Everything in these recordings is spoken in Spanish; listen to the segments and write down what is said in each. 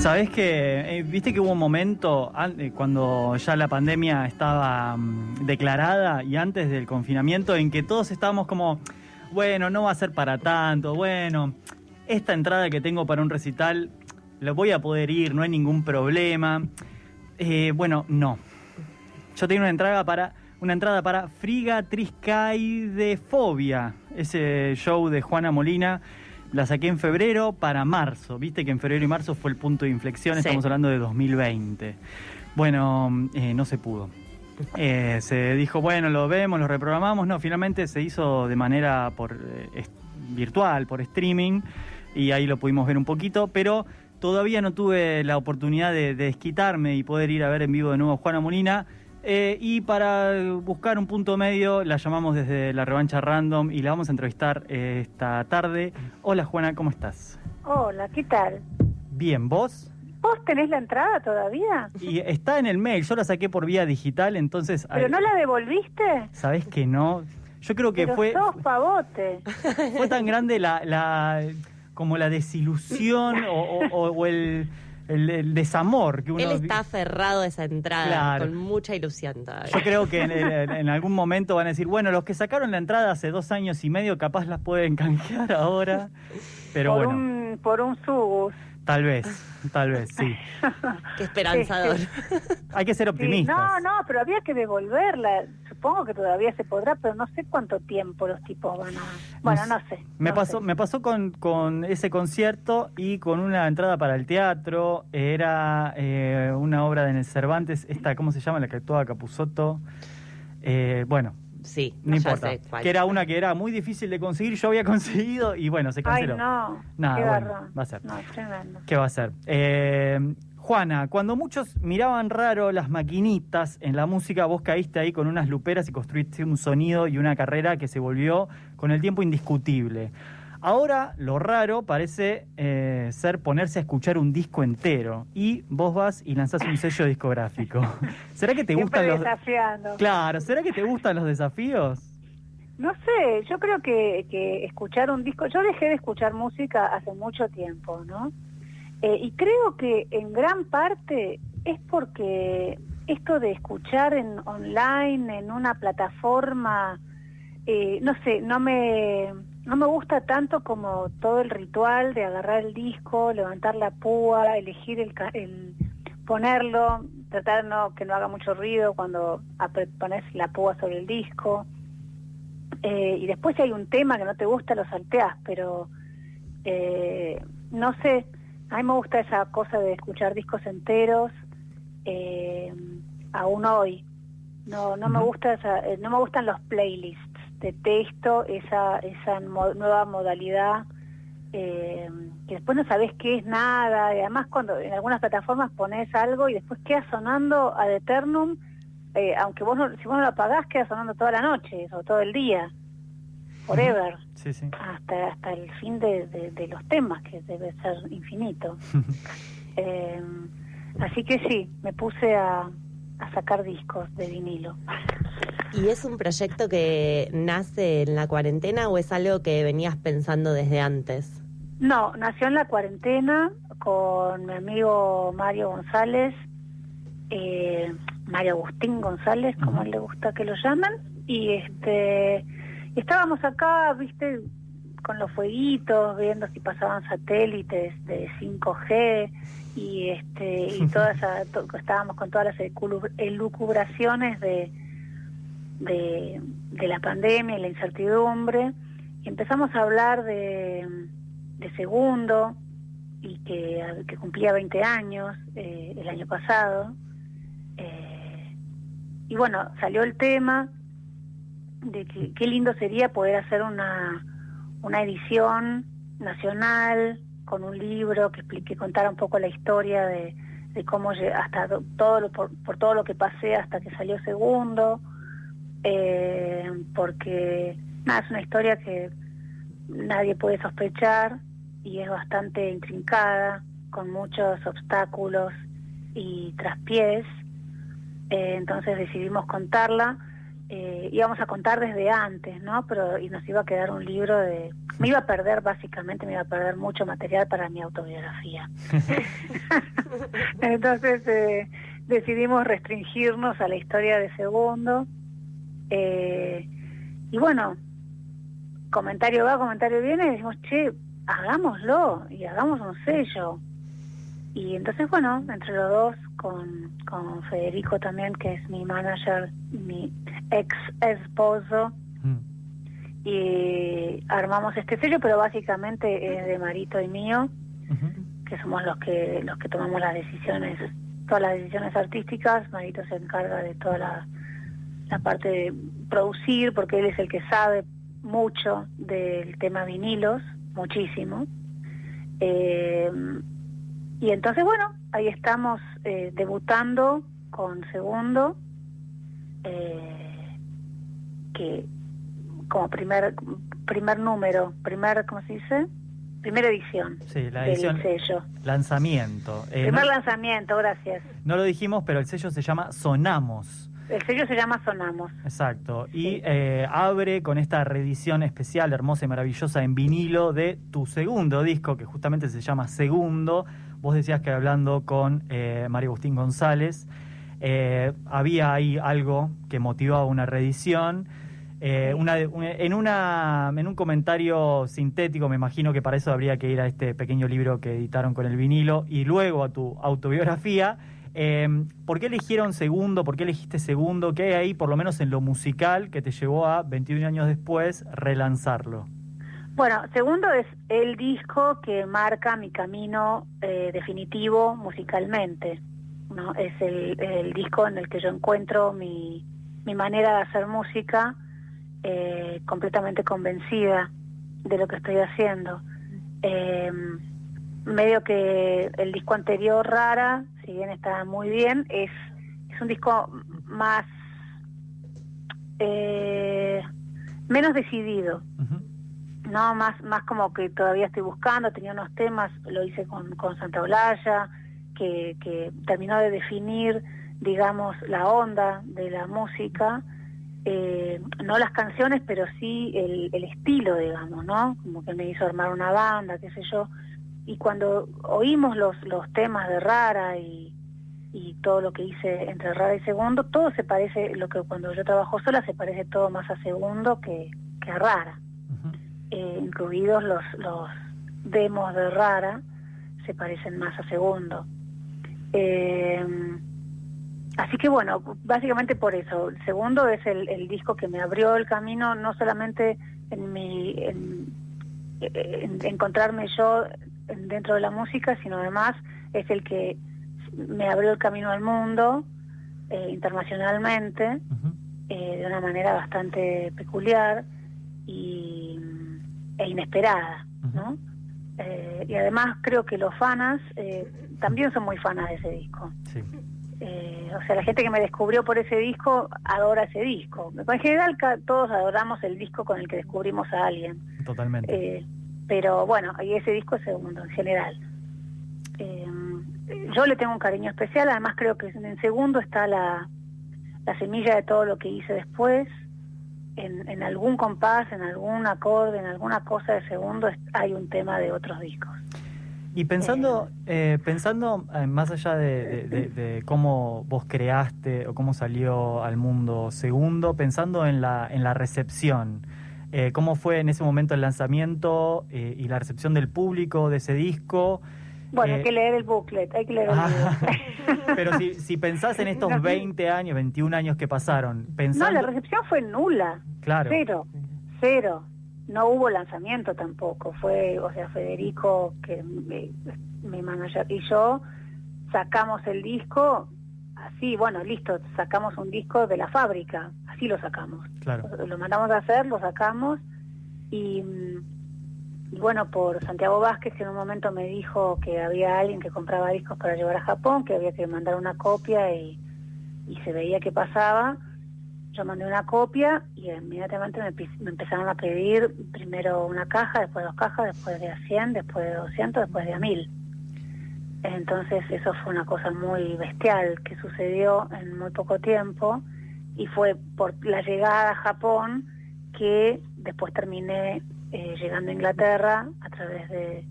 Sabes que, viste que hubo un momento eh, cuando ya la pandemia estaba mm, declarada y antes del confinamiento en que todos estábamos como, bueno, no va a ser para tanto, bueno, esta entrada que tengo para un recital, lo voy a poder ir, no hay ningún problema. Eh, bueno, no. Yo tengo una entrada para una entrada para Friga Triscaidefobia, ese show de Juana Molina. La saqué en febrero para marzo. Viste que en febrero y marzo fue el punto de inflexión. Sí. Estamos hablando de 2020. Bueno, eh, no se pudo. Eh, se dijo, bueno, lo vemos, lo reprogramamos. No, finalmente se hizo de manera por eh, virtual, por streaming, y ahí lo pudimos ver un poquito, pero todavía no tuve la oportunidad de, de desquitarme y poder ir a ver en vivo de nuevo a Juana Molina. Eh, y para buscar un punto medio, la llamamos desde la revancha random y la vamos a entrevistar eh, esta tarde. Hola Juana, ¿cómo estás? Hola, ¿qué tal? Bien, ¿vos? ¿Vos tenés la entrada todavía? Y está en el mail, yo la saqué por vía digital, entonces... ¿Pero no la devolviste? ¿Sabés que no? Yo creo que Pero fue, sos pavote. fue tan grande la, la como la desilusión o, o- o- o el, el- el desamor que uno Él está aferrado a esa entrada Claro. con mucha ilusión todavía. Yo creo que en, en- en algún momento van a decir, bueno, los que sacaron la entrada hace dos años y medio capaz las pueden canjear ahora, pero por bueno, un por un subus. tal vez, tal vez, sí. Qué esperanzador. Hay que ser Sí, optimistas. no, no, pero había que devolverla. Supongo que todavía se podrá, pero no sé cuánto tiempo los tipos van a... Bueno, no sé. Me no pasó, sé. me pasó con, con ese concierto y con una entrada para el teatro. Era eh, una obra de Cervantes, esta, ¿cómo se llama? La que actuaba Capusotto. Eh, bueno, Sí, no importa. sé cuál. Que era una que era muy difícil de conseguir. Yo había conseguido y bueno, se Ay, canceló. no. Nada, qué bueno, va a ser. No, tremendo. ¿Qué va a ser? Eh, Juana, cuando muchos miraban raro las maquinitas en la música, vos caíste ahí con unas luperas y construiste un sonido y una carrera que se volvió con el tiempo indiscutible. Ahora lo raro parece eh, ser ponerse a escuchar un disco entero y vos vas y lanzás un sello discográfico. ¿Será que te Siempre gustan los desafiando. Claro, ¿será que te gustan los desafíos? No sé, yo creo que, que escuchar un disco, yo dejé de escuchar música hace mucho tiempo, ¿no? Eh, y creo que en gran parte es porque esto de escuchar en online, en una plataforma, eh, no sé, no me, no me gusta tanto como todo el ritual de agarrar el disco, levantar la púa, elegir el, el ponerlo, tratar no, que no haga mucho ruido cuando pones la púa sobre el disco. Eh, y después si hay un tema que no te gusta, lo salteás, pero eh, no sé, a mí me gusta esa cosa de escuchar discos enteros, eh, aún hoy. No, no me gusta esa, eh, no me gustan los playlists, detesto esa, esa mo- nueva modalidad eh, que después no sabes qué es nada, y además cuando en algunas plataformas pones algo y después queda sonando ad eternum, eh, aunque vos no, si vos no lo apagás queda sonando toda la noche o todo el día, forever, Sí, sí. hasta hasta el fin de, de- de los temas, que debe ser infinito. Eh, así que sí, me puse a, a sacar discos de vinilo. ¿Y es un proyecto que nace en la cuarentena o es algo que venías pensando desde antes? No, nació en la cuarentena con mi amigo Mario González, eh, Mario Agustín González, como Ujú. él le gusta que lo llamen, y este y estábamos acá, viste, con los fueguitos, viendo si pasaban satélites de 5G y este y todas esa- to- estábamos con todas las elucubraciones de, de de la pandemia y la incertidumbre. Y empezamos a hablar de, de segundo y que, que cumplía 20 años eh, el año pasado. Eh, y bueno salió el tema de que qué lindo sería poder hacer una una edición nacional con un libro que explique contara un poco la historia de, de cómo hasta do- todo lo, por, por todo lo que pasé hasta que salió segundo eh, porque nada es una historia que nadie puede sospechar y es bastante intrincada con muchos obstáculos y traspiés. Eh, entonces decidimos contarla eh, íbamos a contar desde antes, ¿no? Pero y nos iba a quedar un libro de... Me iba a perder, básicamente, me iba a perder mucho material para mi autobiografía. Entonces eh, decidimos restringirnos a la historia de Segundo. Eh, y bueno, comentario va, comentario viene, y decimos, che, hagámoslo y hagamos un sello. Y entonces, bueno, entre los dos, con, con Federico también, que es mi manager, mi ex esposo, Mm. y armamos este sello, pero básicamente es de Marito y mío, que somos los que los que tomamos las decisiones, todas las decisiones artísticas. Marito se encarga de toda la, la parte de producir, porque él es el que sabe mucho del tema vinilos, muchísimo. Eh, y entonces, bueno, ahí estamos eh, debutando con Segundo, eh, que como primer primer número, primer, ¿cómo se dice? Primera edición Sí, la del edición sello. lanzamiento. Eh, primer no, lanzamiento, gracias. no lo dijimos, pero el sello se llama Sonamos. El sello se llama Sonamos. Exacto. Y Sí. eh, abre con esta reedición especial, hermosa y maravillosa en vinilo de tu segundo disco, que justamente se llama Segundo. Vos decías que hablando con eh, Mario Agustín González, eh, había ahí algo que motivaba una reedición. Eh, una, en, una, en un comentario sintético, me imagino que para eso habría que ir a este pequeño libro que editaron con el vinilo y luego a tu autobiografía. Eh, ¿Por qué eligieron segundo? ¿Por qué elegiste segundo? ¿Qué hay ahí, por lo menos en lo musical, que te llevó a 21 años después relanzarlo? Bueno, segundo es el disco que marca mi camino eh, definitivo musicalmente. ¿no? Es el, el disco en el que yo encuentro mi, mi manera de hacer música eh, completamente convencida de lo que estoy haciendo. Eh, medio que el disco anterior, Rara, si bien está muy bien, es, es un disco más... eh, menos decidido. No, más, más como que todavía estoy buscando, tenía unos temas, lo hice con, con Santa Olalla, que, que terminó de definir, digamos, la onda de la música, eh, no las canciones, pero sí el, el estilo, digamos, ¿no? Como que me hizo armar una banda, qué sé yo. Y cuando oímos los, los temas de Rara y, y todo lo que hice entre Rara y Segundo, todo se parece, lo que cuando yo trabajo sola se parece todo más a Segundo que, que a Rara eh, incluidos los, los demos de Rara, se parecen más a Segundo. Eh, así que bueno, básicamente por eso. El Segundo es el, el disco que me abrió el camino, no solamente en mi en, en encontrarme yo dentro de la música, sino además es el que me abrió el camino al mundo eh, internacionalmente eh, de una manera bastante peculiar y, e inesperada, ¿no? Eh, y además creo que los fanas eh, también son muy fanas de ese disco. Sí. O sea, la gente que me descubrió por ese disco adora ese disco. En general ca- todos adoramos el disco con el que descubrimos a alguien. Totalmente. Pero bueno, y ese disco es segundo en general. Eh, yo le tengo un cariño especial, además creo que en segundo está la, la semilla de todo lo que hice después. En, en algún compás, en algún acorde, en alguna cosa de segundo hay un tema de otros discos. Y pensando, eh, pensando eh, más allá de, de- de- de cómo vos creaste o cómo salió al mundo segundo, pensando en la, en la recepción, eh, ¿cómo fue en ese momento el lanzamiento eh, y la recepción del público de ese disco? Bueno, Eh, hay que leer el booklet, hay que leer el Ah. Pero si, si pensás en estos No. 20 años, 21 años que pasaron, No, pensando... la recepción fue nula. claro, Cero, cero. No hubo lanzamiento tampoco. Fue, o sea, Federico, que mi, mi manager y yo sacamos el disco así, bueno, listo, sacamos un disco de la fábrica, así lo sacamos. claro. Lo mandamos a hacer, lo sacamos y, y bueno, por Santiago Vázquez, que en un momento me dijo que había alguien que compraba discos para llevar a Japón, que había que mandar una copia y, y se veía que pasaba. Yo mandé una copia y inmediatamente me, me empezaron a pedir primero una caja, después dos cajas, después de a 100, después de 200, después de a 1000. Entonces eso fue una cosa muy bestial que sucedió en muy poco tiempo y fue por la llegada a Japón que después terminé eh, llegando a Inglaterra a través de,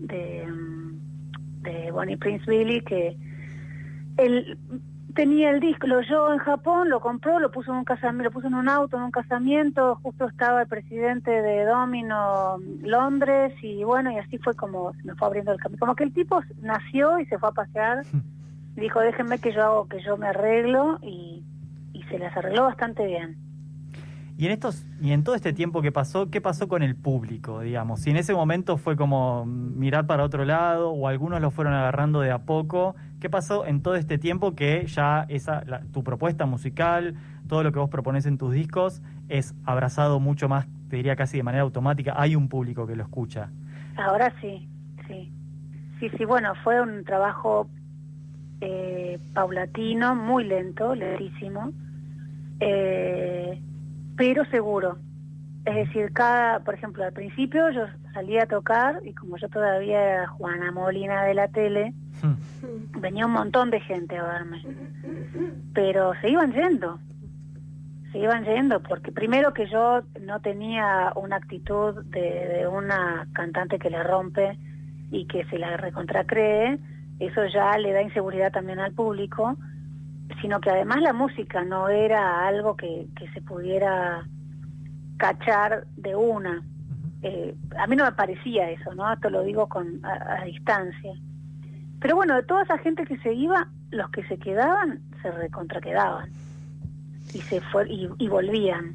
de, mm, de Bonnie Prince Billy, que él tenía el disco, lo oyó en Japón, lo compró, lo puso en un casamiento, lo puso en un auto, en un casamiento, justo estaba el presidente de Domino Londres y bueno, y así fue como se me fue abriendo el camino. Como que el tipo nació y se fue a pasear y dijo, déjenme que yo hago, que yo me arreglo y, y se las arregló bastante bien. Y en estos y en todo este tiempo que pasó, ¿qué pasó con el público, digamos? Si en ese momento fue como mirar para otro lado o algunos lo fueron agarrando de a poco, ¿qué pasó en todo este tiempo que ya esa la- tu propuesta musical, todo lo que vos propones en tus discos es abrazado mucho más, te diría casi de manera automática, hay un público que lo escucha? Ahora sí, sí. Sí, sí, bueno, fue un trabajo eh, paulatino, muy lento, lentísimo, eh, pero seguro. Es decir, cada, por ejemplo, al principio yo salía a tocar y como yo todavía era Juana Molina de la tele, venía un montón de gente a verme. Pero se iban yendo. Se iban yendo porque primero que yo no tenía una actitud de, de una cantante que le rompe y que se la recontracree, eso ya le da inseguridad también al público, sino que además la música no era algo que, que se pudiera cachar de una. Eh, a mí no me parecía eso, ¿no? Esto lo digo con a, a distancia. Pero bueno, de toda esa gente que se iba, los que se quedaban se recontraquedaban y se fue y, y volvían.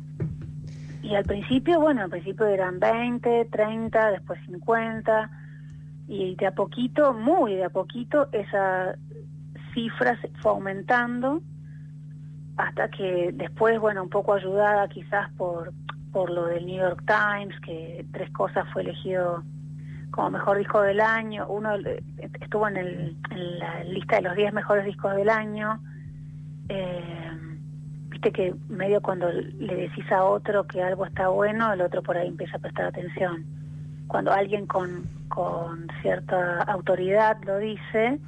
Y al principio, bueno, al principio eran 20, 30, después 50 y de a poquito, muy de a poquito, esa cifra se fue aumentando hasta que después, bueno, un poco ayudada quizás por, por lo del New York Times, que Tres Cosas fue elegido como mejor disco del año, uno estuvo en, el, en la lista de los 10 mejores discos del año. Eh, Viste que medio cuando le decís a otro que algo está bueno, el otro por ahí empieza a prestar atención. Cuando alguien con, con cierta autoridad lo dice,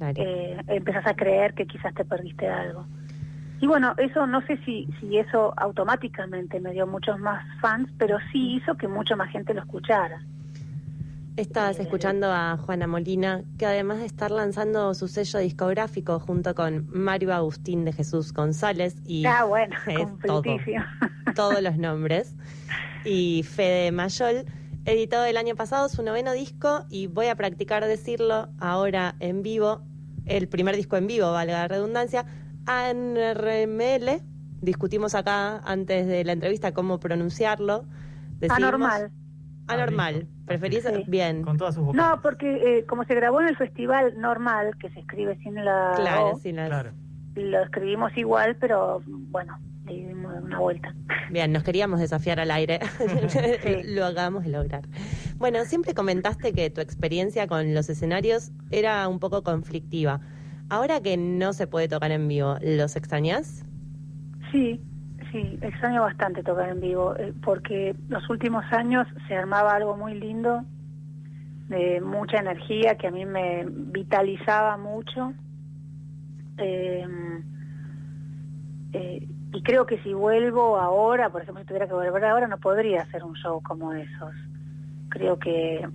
Claro. eh, empezás a creer que quizás te perdiste algo. Y bueno, eso no sé si, si eso automáticamente me dio muchos más fans, pero sí hizo que mucha más gente lo escuchara. Estás escuchando a Juana Molina, que además de estar lanzando su sello discográfico junto con Mario Agustín de Jesús González y ah, bueno, todo, todos los nombres, y Fede Mayol, editó el año pasado su noveno disco y voy a practicar decirlo ahora en vivo, el primer disco en vivo, valga la redundancia, ANRML. Discutimos acá antes de la entrevista cómo pronunciarlo. Decidimos- Anormal. Anormal. listo. ¿Preferís? Sí. Bien. Con todas sus vocales. No, porque eh, como se grabó en el festival normal, que se escribe sin la Claro, O, sin Claro. lo escribimos igual, pero bueno, le dimos una vuelta. Bien, nos queríamos desafiar al aire. Sí. Lo hagamos lograr. Bueno, siempre comentaste que tu experiencia con los escenarios era un poco conflictiva. Ahora que no se puede tocar en vivo, ¿los extrañas? Sí, sí, extraño bastante tocar en vivo, eh, porque los últimos años se armaba algo muy lindo, de mucha energía, que a mí me vitalizaba mucho. Eh, eh, y creo que si vuelvo ahora, por ejemplo, si tuviera que volver ahora, no podría hacer un show como esos. Creo que,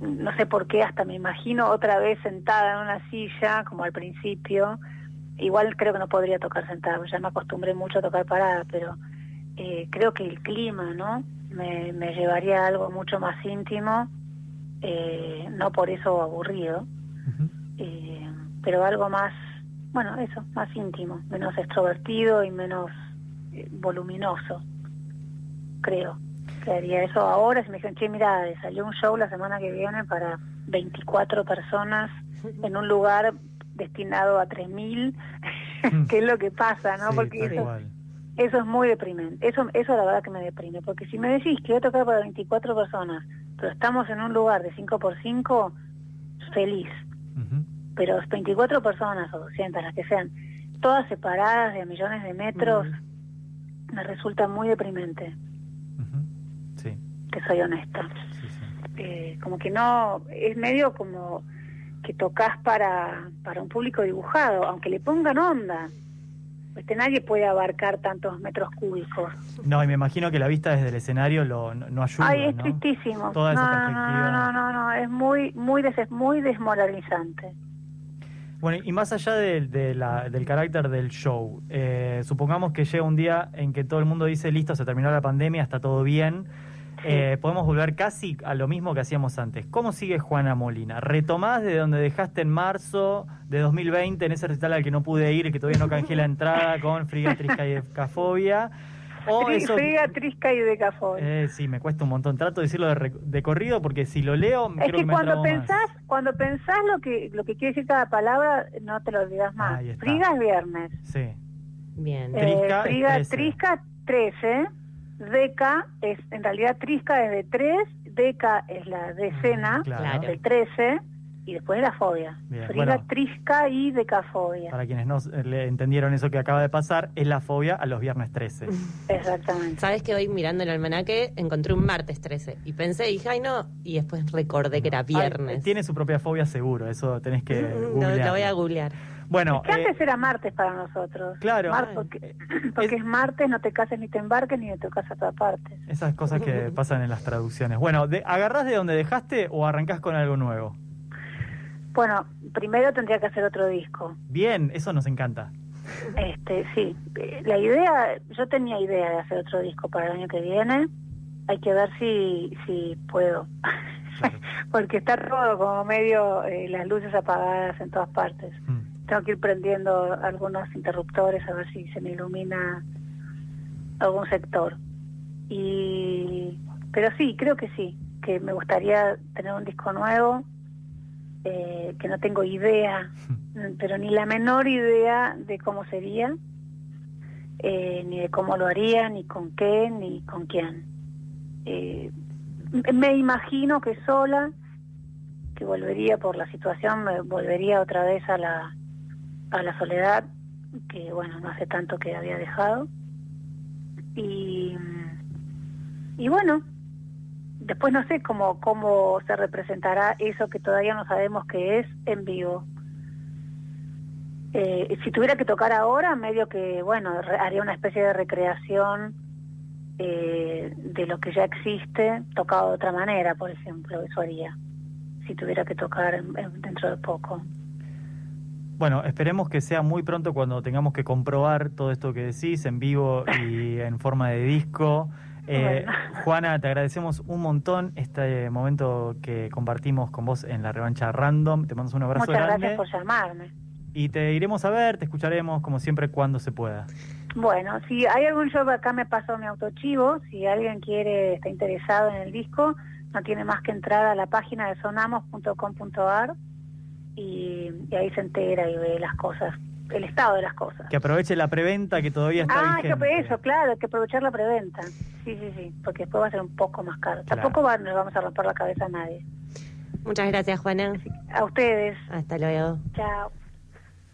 no sé por qué, hasta me imagino otra vez sentada en una silla, como al principio, igual creo que no podría tocar sentada, ya me acostumbré mucho a tocar parada, pero eh, creo que el clima, ¿no? Me, me llevaría a algo mucho más íntimo, eh, no por eso aburrido, eh, pero algo más, bueno, eso, más íntimo, menos extrovertido y menos eh, voluminoso, creo. Que haría eso ahora, si me dijeron, che, mira, salió un show la semana que viene para 24 personas en un lugar destinado a 3.000, que es lo que pasa, ¿no? Sí, Porque eso, eso es muy deprimente. Eso, eso la verdad que me deprime. Porque si me decís que voy a tocar para 24 personas, pero estamos en un lugar de 5 por 5 feliz. Pero 24 personas o 200, las que sean, todas separadas de a millones de metros, me resulta muy deprimente. Sí, te soy honesta. sí, sí. Eh, como que no, es medio como que tocas para, para un público dibujado, aunque le pongan onda. Este, nadie puede abarcar tantos metros cúbicos. No, y me imagino que la vista desde el escenario lo, no, no ayuda, Ay, es ¿no? tristísimo. Toda no, perspectiva. no, no, no, no, es muy, muy, des- muy desmoralizante. Bueno, y más allá de, de la- del carácter del show, eh, supongamos que llega un día en que todo el mundo dice, listo, se terminó la pandemia, está todo bien, eh, podemos volver casi a lo mismo que hacíamos antes. ¿Cómo sigue Juana Molina? ¿Retomás de donde dejaste en marzo de 2020, en ese recital al que no pude ir, que todavía no canjeé la entrada con Friga, Trisca y Decafobia? ¿O Tri- eso... Friga, trisca y decafón. Eh, sí, me cuesta un montón. Trato de decirlo de, re- de corrido porque si lo leo, es creo que que me cuando más. pensás, cuando pensás lo que, lo que quiere decir cada palabra, no te lo olvidas más. Ahí está. Friga es viernes. Sí. Bien. Eh, Trisca es Friga, 13. Trisca 13, Deca es, en realidad Trisca es de 3, Deca es la decena Claro. Claro. del 13 y después la fobia. Bien, Friga, bueno. Trisca y Decafobia. Para quienes no eh, le entendieron eso que acaba de pasar, es la fobia a los viernes 13. Exactamente. Sabes que hoy mirando el almanaque encontré un martes 13 y pensé, dije, ay no, y después recordé que era viernes. Ay, tiene su propia fobia seguro, eso tenés que lo, googlear. lo voy a googlear. Bueno, que antes eh, era martes para nosotros. claro. Mar- Ay. porque porque es, martes, no te cases ni te embarques ni te casas a todas partes. esas cosas que pasan en las traducciones. Bueno, de- ¿agarrás de donde dejaste o arrancás con algo nuevo? Bueno, primero tendría que hacer otro disco. Bien, eso nos encanta. Este, sí, la idea, yo tenía idea de hacer otro disco para el año que viene. Hay que ver si, si puedo. Claro. Porque está todo como medio eh, las luces apagadas en todas partes. Mm. Tengo que ir prendiendo algunos interruptores a ver si se me ilumina algún sector. Y pero sí, creo que sí, que me gustaría tener un disco nuevo, eh, que no tengo idea, mm, pero ni la menor idea de cómo sería, eh, ni de cómo lo haría, ni con qué, ni con quién. Eh, me imagino que sola, que volvería por la situación, me volvería otra vez a la, a la soledad, que bueno, no hace tanto que había dejado. Y, y bueno, después no sé cómo, cómo se representará eso que todavía no sabemos qué es en vivo. Eh, si tuviera que tocar ahora, medio que, bueno, haría una especie de recreación eh, de lo que ya existe, tocado de otra manera, por ejemplo, eso haría, si tuviera que tocar en- dentro de poco. Bueno, esperemos que sea muy pronto cuando tengamos que comprobar todo esto que decís en vivo y en forma de disco. Eh, Bueno. Juana, te agradecemos un montón este momento que compartimos con vos en la revancha random. Te mando un abrazo Muchas grande. gracias por llamarme. Y te iremos a ver, te escucharemos como siempre cuando se pueda. Bueno, si hay algún show, acá me pasó mi autochivo. Si alguien quiere, está interesado en el disco, no tiene más que entrar a la página de sonamos.com.ar y, y ahí se entera y ve las cosas, el estado de las cosas. Que aproveche la preventa que todavía está Ah, vigente. eso, claro, hay que aprovechar la preventa. Sí, sí, sí, porque después va a ser un poco más caro. Claro. Tampoco va, no le vamos a romper la cabeza a nadie. Muchas gracias, Juana. A ustedes, Hasta luego. chao.